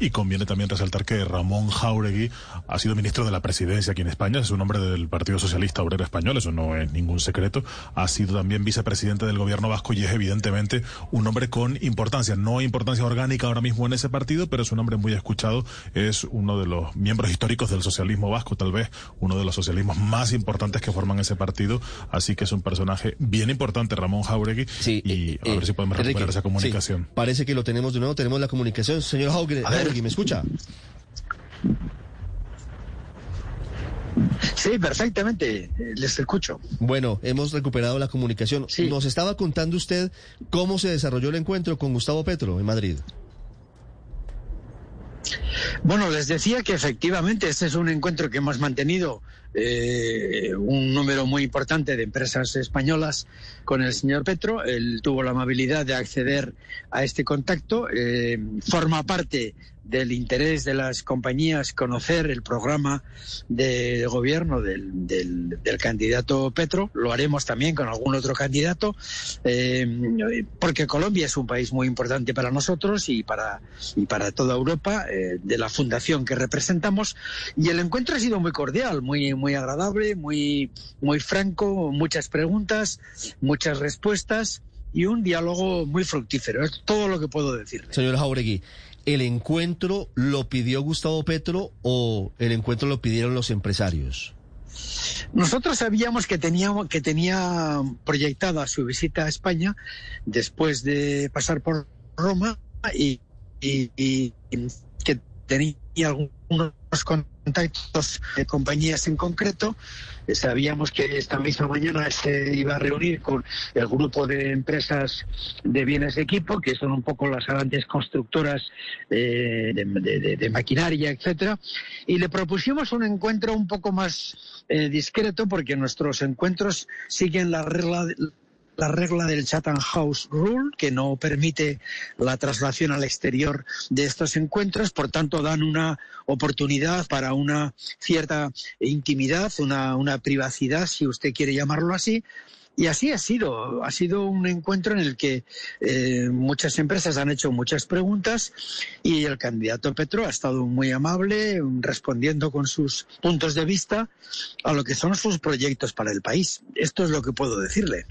Y conviene también resaltar que Ramón Jauregui ha sido ministro de la presidencia aquí en España, es un hombre del Partido Socialista Obrero Español, eso no es ningún secreto. Ha sido también vicepresidente del gobierno vasco y es evidentemente un hombre con importancia, no importancia orgánica ahora mismo en ese partido, pero es un hombre muy escuchado, es uno de los miembros históricos del socialismo vasco, tal vez uno de los socialismos más importantes que forman ese partido, así que es un personaje bien importante, Ramón Jauregui, Sí, y eh, a ver eh, si podemos recuperar Enrique, esa comunicación. sí, parece que lo tenemos de nuevo, tenemos la comunicación. Señor Jauregui, Jauregui, ¿me escucha? Sí, perfectamente, les escucho. Bueno, hemos recuperado la comunicación. Sí. Nos estaba contando usted cómo se desarrolló el encuentro con Gustavo Petro en Madrid. Bueno, les decía que efectivamente este es un encuentro que hemos mantenido eh, un número muy importante de empresas españolas con el señor Petro. Él tuvo la amabilidad de acceder a este contacto. eh, forma parte del interés de las compañías conocer el programa de gobierno del, del- del candidato Petro. Lo haremos también con algún otro candidato, eh, porque Colombia es un país muy importante para nosotros y para, y para toda Europa, eh, de la fundación que representamos. Y el encuentro ha sido muy cordial, muy, muy agradable, muy, muy franco, muchas preguntas, muchas respuestas y un diálogo muy fructífero. Es todo lo que puedo decirle. Señor Jauregui, ¿el encuentro lo pidió Gustavo Petro o el encuentro lo pidieron los empresarios? Nosotros sabíamos que teníamos que tenía proyectada su visita a España después de pasar por Roma y, y- y que tenía algunos contactos de compañías en concreto. Eh, Sabíamos que esta misma mañana se iba a reunir con el grupo de empresas de bienes de equipo, que son un poco las grandes constructoras eh, de, maquinaria, etcétera, y le propusimos un encuentro un poco más eh, discreto porque nuestros encuentros siguen la regla la regla del Chatham House Rule, que no permite la traslación al exterior de estos encuentros, por tanto dan una oportunidad para una cierta intimidad, una, una privacidad, si usted quiere llamarlo así. Y así ha sido, ha sido un encuentro en el que eh, muchas empresas han hecho muchas preguntas y el candidato Petro ha estado muy amable, respondiendo con sus puntos de vista a lo que son sus proyectos para el país. Esto es lo que puedo decirle.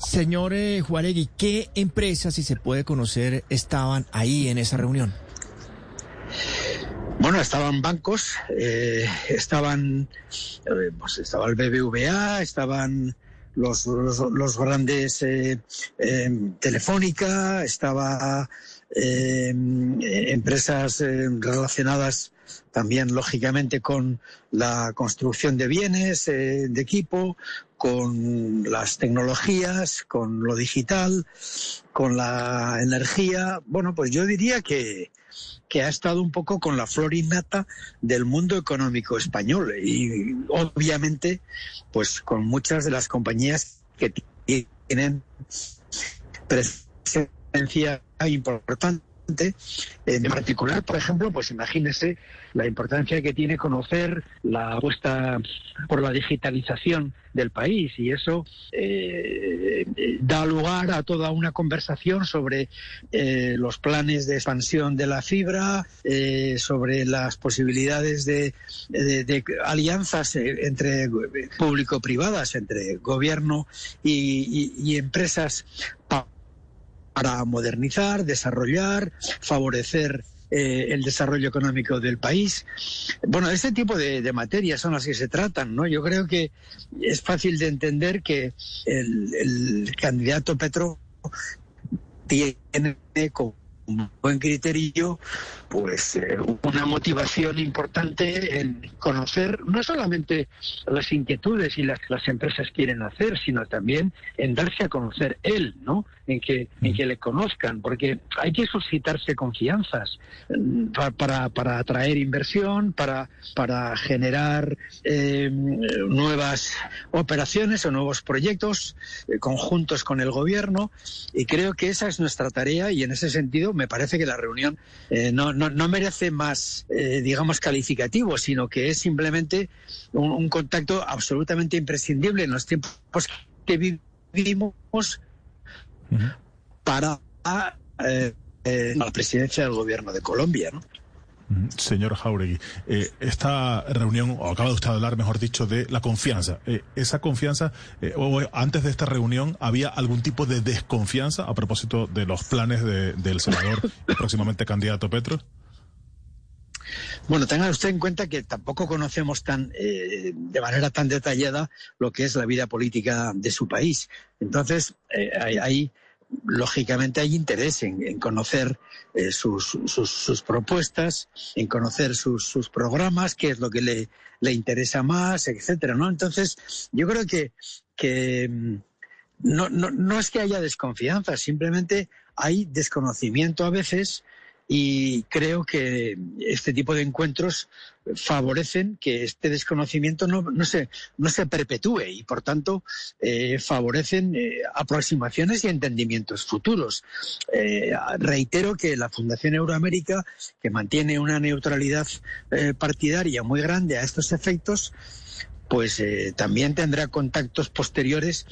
Señor eh, Juaregui, ¿qué empresas, si se puede conocer, estaban ahí en esa reunión? Bueno, estaban bancos, eh, estaban, eh, pues estaba el BBVA, estaban los, los, los grandes eh, eh, Telefónica, estaba eh, empresas eh, relacionadas también lógicamente con la construcción de bienes, eh, de equipo, con las tecnologías, con lo digital, con la energía. Bueno, pues yo diría que, que ha estado un poco con la flor innata del mundo económico español y obviamente pues con muchas de las compañías que tienen presencia importante en particular, por ejemplo, pues imagínese la importancia que tiene conocer la apuesta por la digitalización del país y eso eh, da lugar a toda una conversación sobre eh, los planes de expansión de la fibra, eh, sobre las posibilidades de, de- de alianzas entre público-privadas, entre gobierno y, y- y empresas para modernizar, desarrollar, favorecer eh, el desarrollo económico del país. Bueno, este tipo de, materias son las que se tratan, ¿no? Yo creo que es fácil de entender que el, el candidato Petro tiene como buen criterio, pues eh, una motivación importante en conocer no solamente las inquietudes y las que las empresas quieren hacer, sino también en darse a conocer él, ¿no? En que, en que le conozcan, porque hay que suscitarse confianzas mm, pa- para, para atraer inversión, para, para generar eh, nuevas operaciones o nuevos proyectos eh, conjuntos con el gobierno y creo que esa es nuestra tarea y en ese sentido me parece que la reunión eh, no, no, no merece más, eh, digamos, calificativo, sino que es simplemente un, un contacto absolutamente imprescindible en los tiempos que vivimos para eh, eh, la presidencia del gobierno de Colombia. ¿no? Mm, Señor Jauregui, eh, esta reunión, o acaba usted de hablar, mejor dicho, de la confianza. Eh, ¿Esa confianza, eh, o antes de esta reunión, había algún tipo de desconfianza a propósito de los planes de- del senador y próximamente candidato Petro? Bueno, tenga usted en cuenta que tampoco conocemos tan eh, de manera tan detallada lo que es la vida política de su país. Entonces, eh, hay, hay- lógicamente hay interés en, conocer eh, sus, sus- sus propuestas, en conocer sus, programas, qué es lo que le, interesa más, etcétera, ¿no? Entonces, yo creo que, mm, no, no es que haya desconfianza, simplemente hay desconocimiento a veces y creo que este tipo de encuentros favorecen que este desconocimiento no, no, se, no se perpetúe y, por tanto, eh, favorecen eh, aproximaciones y entendimientos futuros. Eh, reitero que la Fundación Euroamérica, que mantiene una neutralidad partidaria muy grande a estos efectos, pues también tendrá contactos posteriores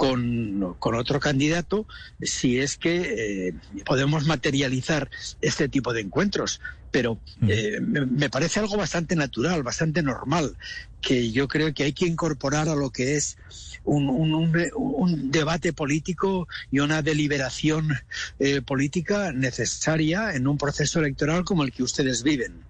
con, con otro candidato si es que eh, podemos materializar este tipo de encuentros. Pero eh, me, parece algo bastante natural, bastante normal, que yo creo que hay que incorporar a lo que es un, un, un- un debate político y una deliberación eh, política necesaria en un proceso electoral como el que ustedes viven.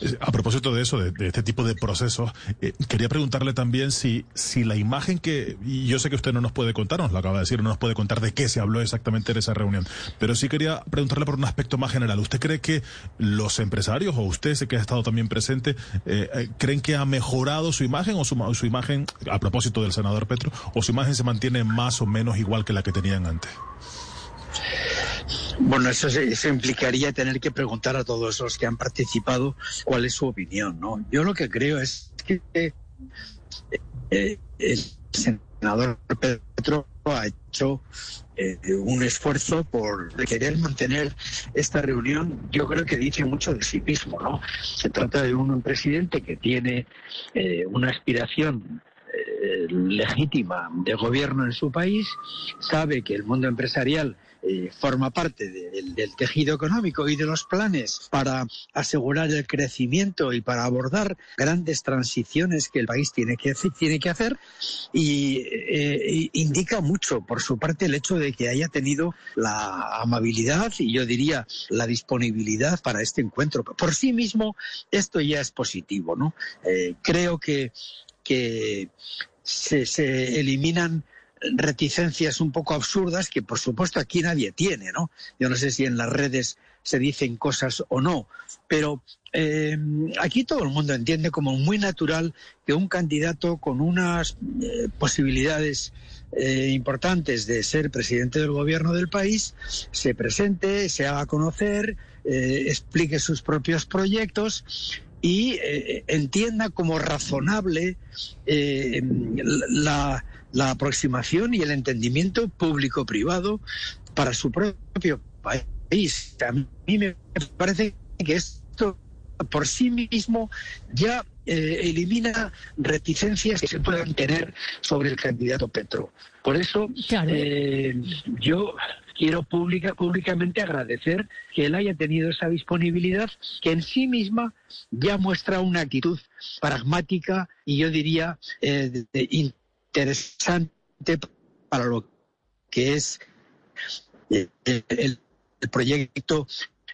Eh, A propósito de eso, de, este tipo de procesos, eh, quería preguntarle también si, si la imagen que, y yo sé que usted no nos puede contar, nos lo acaba de decir, no nos puede contar de qué se habló exactamente en esa reunión, pero sí quería preguntarle por un aspecto más general. ¿Usted cree que los empresarios, o usted que ha estado también presente, eh, creen que ha mejorado su imagen o su, ma- su imagen, a propósito del senador Petro, o su imagen se mantiene más o menos igual que la que tenían antes? Bueno, eso, eso implicaría tener que preguntar a todos los que han participado cuál es su opinión, ¿no? Yo lo que creo es que eh, el senador Petro ha hecho eh, un esfuerzo por querer mantener esta reunión. Yo creo que dice mucho de sí mismo, ¿no? Se trata de un presidente que tiene eh, una aspiración eh, legítima de gobierno en su país, sabe que el mundo empresarial eh, forma parte de- del, tejido económico y de los planes para asegurar el crecimiento y para abordar grandes transiciones que el país tiene que, tiene que hacer y eh, indica mucho por su parte el hecho de que haya tenido la amabilidad y yo diría la disponibilidad para este encuentro. Por sí mismo esto ya es positivo, ¿no? Eh, creo que, que se eliminan reticencias un poco absurdas que por supuesto aquí nadie tiene, ¿no? Yo no sé si en las redes se dicen cosas o no, pero eh, aquí todo el mundo entiende como muy natural que un candidato con unas eh, posibilidades eh, importantes de ser presidente del gobierno del país se presente, se haga conocer, explique sus propios proyectos y entienda como razonable la, la aproximación y el entendimiento público-privado para su propio país. A mí me parece que esto por sí mismo ya eh, elimina reticencias que se puedan tener sobre el candidato Petro. Por eso Claro. eh, yo quiero pública, públicamente agradecer que él haya tenido esa disponibilidad que en sí misma ya muestra una actitud pragmática y yo diría eh, interesante para lo que es eh, el proyecto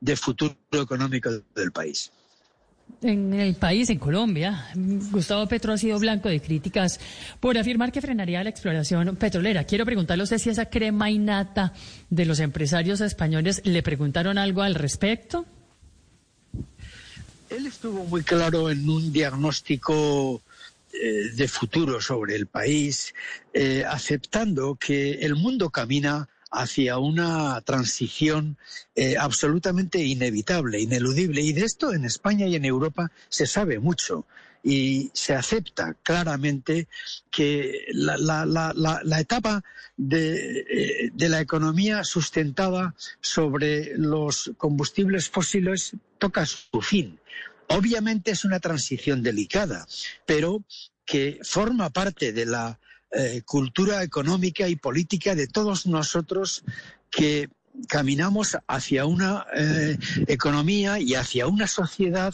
de futuro económico del país. En el país, en Colombia, Gustavo Petro ha sido blanco de críticas por afirmar que frenaría la exploración petrolera. Quiero preguntarle a usted si esa crema y nata de los empresarios españoles le preguntaron algo al respecto. Él estuvo muy claro en un diagnóstico de futuro sobre el país, eh, aceptando que el mundo camina hacia una transición eh, absolutamente inevitable, ineludible. Y de esto en España y en Europa se sabe mucho y se acepta claramente que la, etapa eh, de, la economía sustentada sobre los combustibles fósiles toca su fin. Obviamente es una transición delicada, pero que forma parte de la eh, cultura económica y política de todos nosotros que caminamos hacia una eh, economía y hacia una sociedad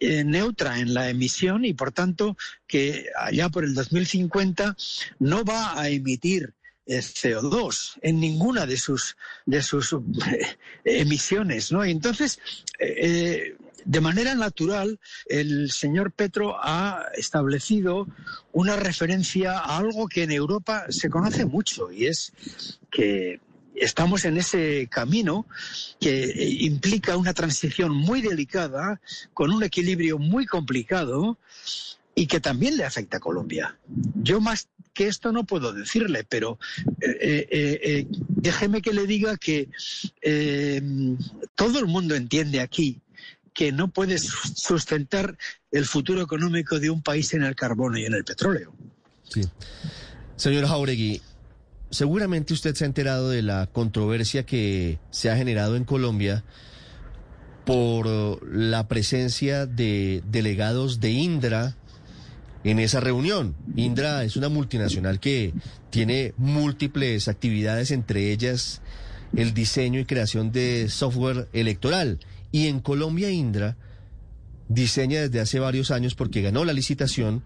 eh, neutra en la emisión y por tanto que allá por el 2050 no va a emitir CO2 en ninguna de sus de sus emisiones, ¿no? entonces de manera natural, el señor Petro ha establecido una referencia a algo que en Europa se conoce mucho y es que estamos en ese camino que implica una transición muy delicada, con un equilibrio muy complicado y que también le afecta a Colombia. Yo más que esto no puedo decirle, pero eh, eh, eh, déjeme que le diga que todo el mundo entiende aquí que no puede sustentar el futuro económico de un país en el carbono y en el petróleo. Sí. Señor Jauregui, seguramente usted se ha enterado de la controversia que se ha generado en Colombia por la presencia de delegados de Indra en esa reunión. Indra es una multinacional que tiene múltiples actividades, entre ellas el diseño y creación de software electoral. Y en Colombia Indra diseña desde hace varios años porque ganó la licitación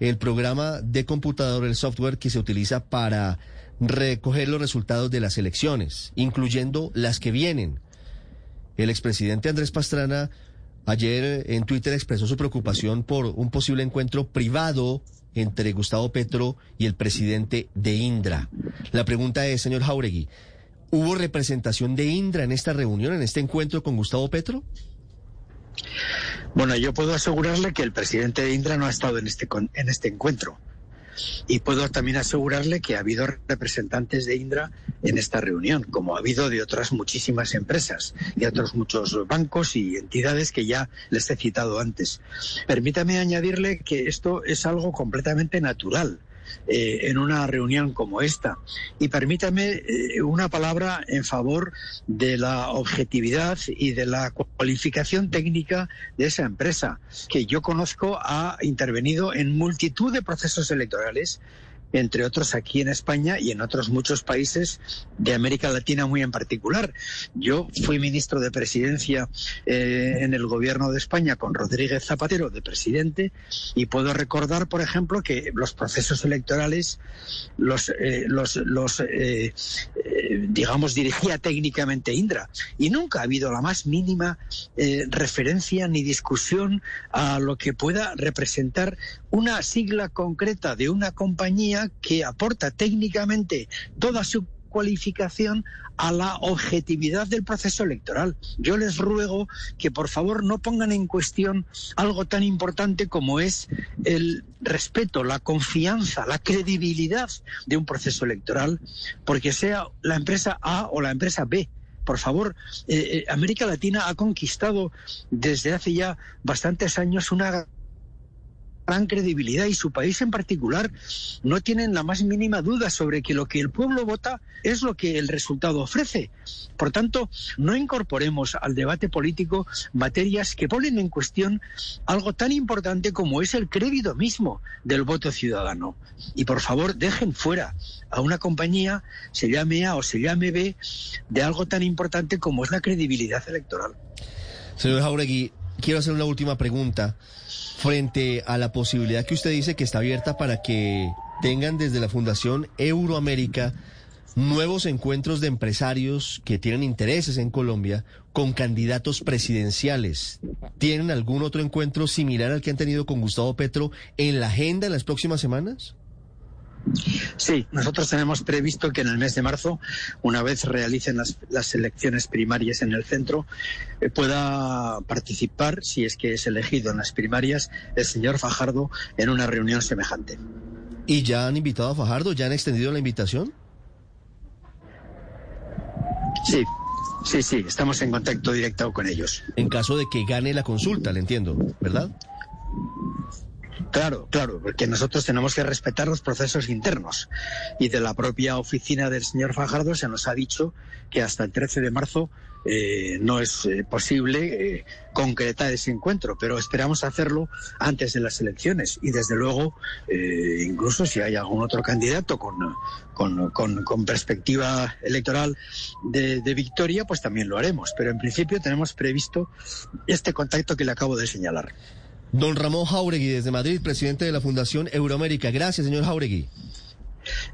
el programa de computador, el software que se utiliza para recoger los resultados de las elecciones, incluyendo las que vienen. El expresidente Andrés Pastrana ayer en Twitter expresó su preocupación por un posible encuentro privado entre Gustavo Petro y el presidente de Indra. La pregunta es, señor Jauregui, ¿Hubo representación de Indra en esta reunión, en este encuentro con Gustavo Petro? Bueno, yo puedo asegurarle que el presidente de Indra no ha estado en este, en este encuentro. Y puedo también asegurarle que ha habido representantes de Indra en esta reunión, como ha habido de otras muchísimas empresas y otros muchos bancos y entidades que ya les he citado antes. Permítame añadirle que esto es algo completamente natural. Eh, en una reunión como esta. Y permítame eh, una palabra en favor de la objetividad y de la cualificación técnica de esa empresa, que yo conozco ha intervenido en multitud de procesos electorales entre otros aquí en España y en otros muchos países de América Latina muy en particular. Yo fui ministro de Presidencia eh, en el gobierno de España con Rodríguez Zapatero de presidente y puedo recordar, por ejemplo, que los procesos electorales los, eh, los, eh, digamos, dirigía técnicamente Indra y nunca ha habido la más mínima referencia ni discusión a lo que pueda representar una sigla concreta de una compañía que aporta técnicamente toda su cualificación a la objetividad del proceso electoral. Yo les ruego que por favor no pongan en cuestión algo tan importante como es el respeto, la confianza, la credibilidad de un proceso electoral, porque sea la empresa A o la empresa B por favor, eh, eh, América Latina ha conquistado desde hace ya bastantes años una gran credibilidad y su país en particular no tienen la más mínima duda sobre que lo que el pueblo vota es lo que el resultado ofrece. Por tanto, no incorporemos al debate político materias que ponen en cuestión algo tan importante como es el crédito mismo del voto ciudadano. Y por favor, dejen fuera a una compañía, se llame A o se llame B, de algo tan importante como es la credibilidad electoral. Señor Jauregui, quiero hacer una última pregunta frente a la posibilidad que usted dice que está abierta para que tengan desde la Fundación Euroamérica nuevos encuentros de empresarios que tienen intereses en Colombia con candidatos presidenciales. ¿Tienen algún otro encuentro similar al que han tenido con Gustavo Petro en la agenda en las próximas semanas? Sí, nosotros tenemos previsto que en el mes de marzo, una vez realicen las, las elecciones primarias en el centro, eh, pueda participar, si es que es elegido en las primarias, el señor Fajardo en una reunión semejante. ¿Y ya han invitado a Fajardo? ¿Ya han extendido la invitación? Sí, sí, sí, estamos en contacto directo con ellos. En caso de que gane la consulta, le entiendo, ¿verdad? Claro, claro, porque nosotros tenemos que respetar los procesos internos. Y de la propia oficina del señor Fajardo se nos ha dicho que hasta el 13 de marzo eh, no es eh, posible eh, concretar ese encuentro, pero esperamos hacerlo antes de las elecciones. Y desde luego, eh, incluso si hay algún otro candidato con, con, con- perspectiva electoral de, de victoria, pues también lo haremos. Pero en principio tenemos previsto este contacto que le acabo de señalar. Don Ramón Jauregui, desde Madrid, presidente de la Fundación Euroamérica. Gracias, señor Jauregui.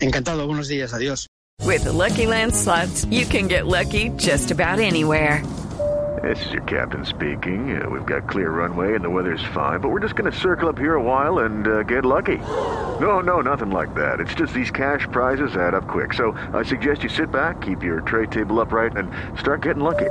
Encantado, buenos días, adiós. With the Lucky Land slots, you can get lucky just about anywhere. This is your captain speaking. Uh, we've got clear runway and the weather's fine, but we're just going to circle up here a while and uh, get lucky. No, no, nothing like that. It's just these cash prizes add up quick. So I suggest you sit back, keep your tray table upright, and start getting lucky.